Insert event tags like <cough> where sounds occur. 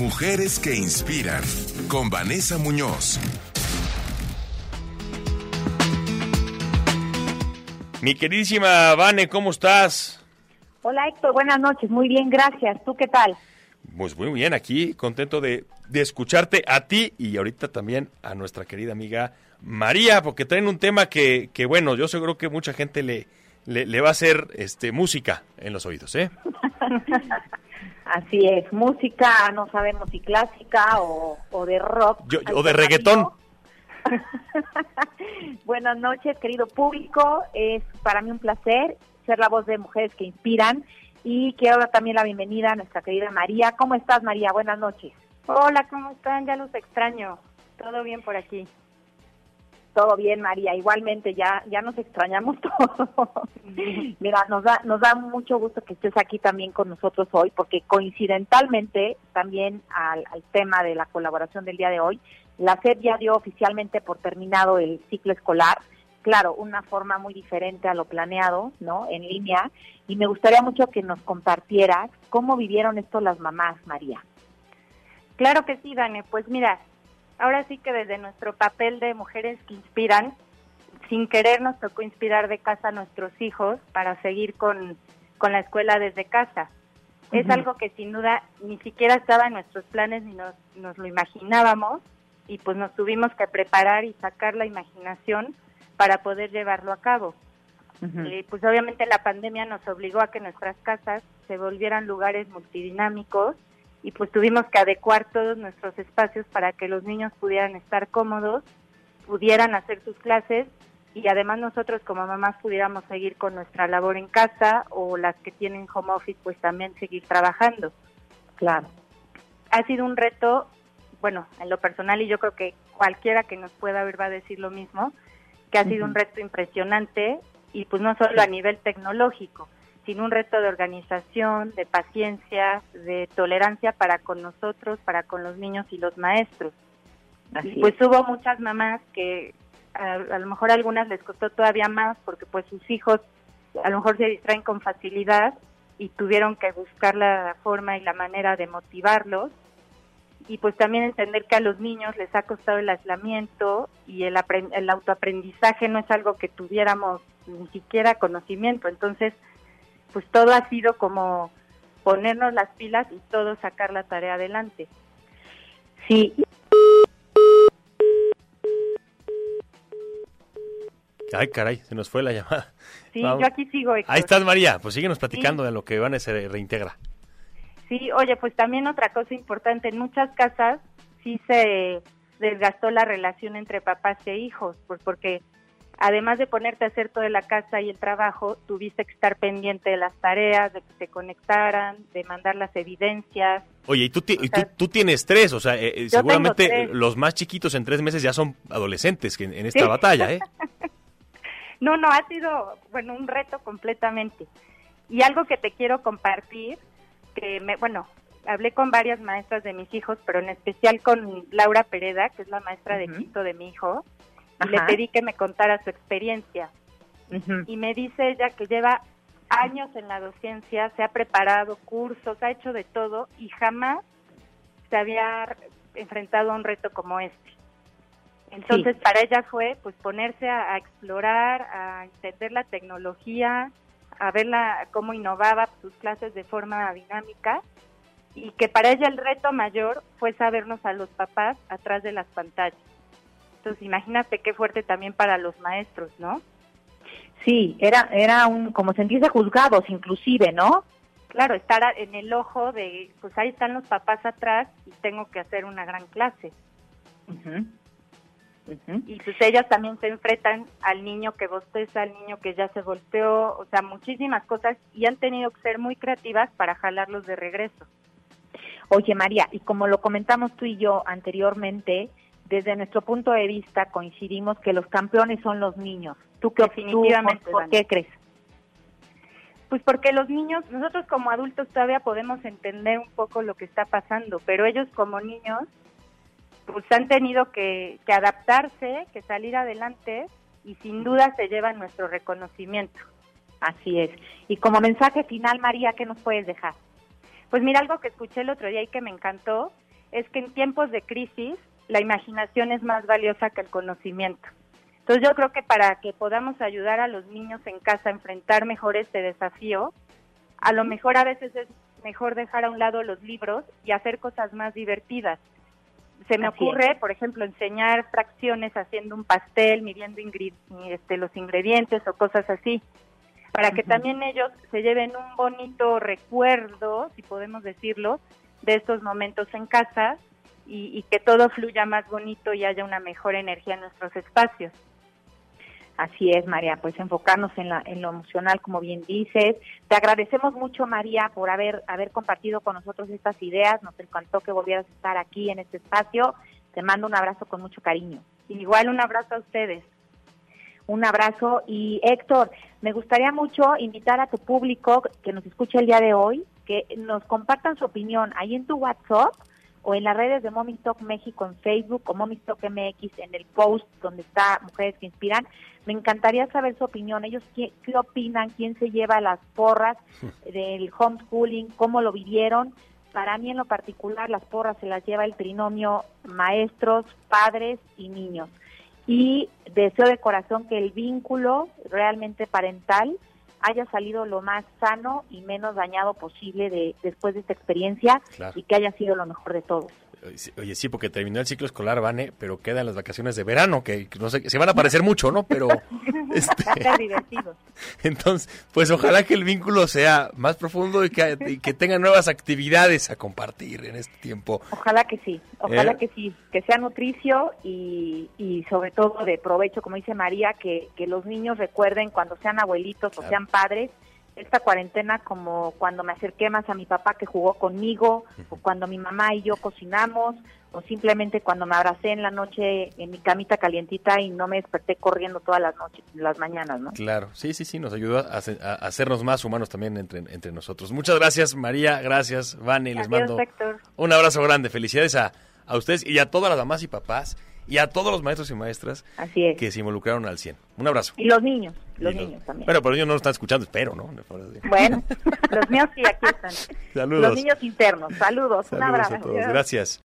Mujeres que inspiran con Vanessa Muñoz. Mi queridísima Vane, ¿cómo estás? Hola Héctor, buenas noches, muy bien, gracias. ¿Tú qué tal? Pues muy bien, aquí contento de, de escucharte a ti y ahorita también a nuestra querida amiga María, porque traen un tema que, que bueno, yo seguro que mucha gente le, le, va a hacer este, música en los oídos, ¿eh? <laughs> Así es, música, no sabemos si clásica o, de rock. o de reggaetón. <laughs> Buenas noches, querido público. Es para mí un placer ser la voz de mujeres que inspiran y quiero dar también la bienvenida a nuestra querida María. ¿Cómo estás, María? Buenas noches. Hola, ¿cómo están? Ya los extraño. Todo bien por aquí. Todo bien, María. Igualmente, ya ya nos extrañamos <laughs> todos. Mira, nos da nos da mucho gusto que estés aquí también con nosotros hoy, porque coincidentalmente también al, al tema de la colaboración del día de hoy, la SED ya dio oficialmente por terminado el ciclo escolar. Claro, una forma muy diferente a lo planeado, ¿no? En línea. Y me gustaría mucho que nos compartieras cómo vivieron esto las mamás, María. Claro que sí, Dani. Pues mira, ahora sí que desde nuestro papel de mujeres que inspiran, sin querer nos tocó inspirar de casa a nuestros hijos para seguir con, la escuela desde casa. Es algo que sin duda ni siquiera estaba en nuestros planes ni nos, nos lo imaginábamos y pues nos tuvimos que preparar y sacar la imaginación para poder llevarlo a cabo. y pues obviamente la pandemia nos obligó a que nuestras casas se volvieran lugares multidinámicos y pues tuvimos que adecuar todos nuestros espacios para que los niños pudieran estar cómodos, pudieran hacer sus clases y además nosotros como mamás pudiéramos seguir con nuestra labor en casa o las que tienen home office pues también seguir trabajando. Claro. Ha sido un reto, bueno, en lo personal y yo creo que cualquiera que nos pueda ver va a decir lo mismo, que ha sido un reto impresionante y pues no solo a nivel tecnológico, sin un reto de organización, de paciencia, de tolerancia para con nosotros, para con los niños y los maestros. y pues hubo muchas mamás que a, lo mejor a algunas les costó todavía más porque pues sus hijos a lo mejor se distraen con facilidad y tuvieron que buscar la forma y la manera de motivarlos y pues también entender que a los niños les ha costado el aislamiento y el, el autoaprendizaje no es algo que tuviéramos ni siquiera conocimiento. Entonces, pues todo ha sido como ponernos las pilas y todo sacar la tarea adelante. Sí. Ay, caray, se nos fue la llamada. Sí, yo aquí sigo. Ahí estás, María. Pues síguenos platicando de lo que van a se reintegra. Sí, oye, pues también otra cosa importante. En muchas casas sí se desgastó la relación entre papás e hijos, pues porque además de ponerte a hacer toda la casa y el trabajo, tuviste que estar pendiente de las tareas, de que se conectaran, de mandar las evidencias. Oye, y tú, tú, tienes tres, o sea, eh, eh, seguramente los más chiquitos en tres meses ya son adolescentes en, en esta batalla, ¿eh? <laughs> no, no, ha sido, bueno, un reto completamente. Y algo que te quiero compartir, que me, bueno, hablé con varias maestras de mis hijos, pero en especial con Laura Pereda, que es la maestra de quinto de mi hijo, y le pedí que me contara su experiencia. Y me dice ella que lleva años en la docencia, se ha preparado cursos, ha hecho de todo y jamás se había enfrentado a un reto como este. Entonces para ella fue pues ponerse a, explorar, a entender la tecnología, a verla cómo innovaba sus clases de forma dinámica y que para ella el reto mayor fue sabernos a los papás atrás de las pantallas. Entonces, imagínate qué fuerte también para los maestros, ¿no? Sí, era era un como sentirse juzgados inclusive, ¿no? Claro, estar en el ojo de, pues ahí están los papás atrás y tengo que hacer una gran clase. Y pues ellas también se enfrentan al niño que bosteza, al niño que ya se volteó, o sea, muchísimas cosas y han tenido que ser muy creativas para jalarlos de regreso. Oye, María, y como lo comentamos tú y yo anteriormente, desde nuestro punto de vista coincidimos que los campeones son los niños. ¿Tú qué Definitivamente, por, qué crees? Pues porque los niños, nosotros como adultos todavía podemos entender un poco lo que está pasando, pero ellos como niños pues han tenido que, que adaptarse, que salir adelante y sin duda se llevan nuestro reconocimiento. Así es. Y como mensaje final, María, ¿qué nos puedes dejar? Pues mira, algo que escuché el otro día y que me encantó es que en tiempos de crisis la imaginación es más valiosa que el conocimiento. Entonces yo creo que para que podamos ayudar a los niños en casa a enfrentar mejor este desafío, a lo mejor a veces es mejor dejar a un lado los libros y hacer cosas más divertidas. Se me ocurre, por ejemplo, enseñar fracciones haciendo un pastel, midiendo este, los ingredientes o cosas así, para que también ellos se lleven un bonito recuerdo, si podemos decirlo, de estos momentos en casa y, que todo fluya más bonito y haya una mejor energía en nuestros espacios. Así es, María, pues enfocarnos en, la, en lo emocional, como bien dices. Te agradecemos mucho, María, por haber, haber compartido con nosotros estas ideas. Nos encantó que volvieras a estar aquí en este espacio. Te mando un abrazo con mucho cariño. Igual un abrazo a ustedes. Un abrazo. Y Héctor, me gustaría mucho invitar a tu público que nos escucha el día de hoy, que nos compartan su opinión ahí en tu WhatsApp o en las redes de Mommy Talk México en Facebook o Mommy Talk MX en el post donde está Mujeres que Inspiran. Me encantaría saber su opinión. Ellos qué, opinan, quién se lleva las porras <laughs> del homeschooling, cómo lo vivieron. Para mí en lo particular las porras se las lleva el trinomio maestros, padres y niños. Y deseo de corazón que el vínculo realmente parental haya salido lo más sano y menos dañado posible de, después de esta experiencia y que haya sido lo mejor de todo. Oye, sí, porque terminó el ciclo escolar, Vane, pero quedan las vacaciones de verano, que no sé, se van a parecer mucho, ¿no? Pero... <laughs> este, divertidos. <laughs> Entonces, pues ojalá que el vínculo sea más profundo y que, que tengan nuevas actividades a compartir en este tiempo. Ojalá que sí, ojalá eh. que sí, que sea nutricio y, y sobre todo de provecho, como dice María, que, que los niños recuerden cuando sean abuelitos o sean padres, esta cuarentena como cuando me acerqué más a mi papá que jugó conmigo, o cuando mi mamá y yo cocinamos, o simplemente cuando me abracé en la noche en mi camita calientita y no me desperté corriendo todas las noches, las mañanas, ¿no? Claro, sí, sí, sí, nos ayudó a, hacernos más humanos también entre, entre nosotros. Muchas gracias, María, gracias, Vane, les mando un abrazo grande, felicidades a, a ustedes y a todas las mamás y papás y a todos los maestros y maestras que se involucraron al 100. Un abrazo. Y los niños, los niños también. Bueno, pero ellos no lo están escuchando, espero, ¿no? Bueno, <laughs> los míos sí aquí están. Saludos. Los niños internos, saludos, un abrazo. A todos. Gracias.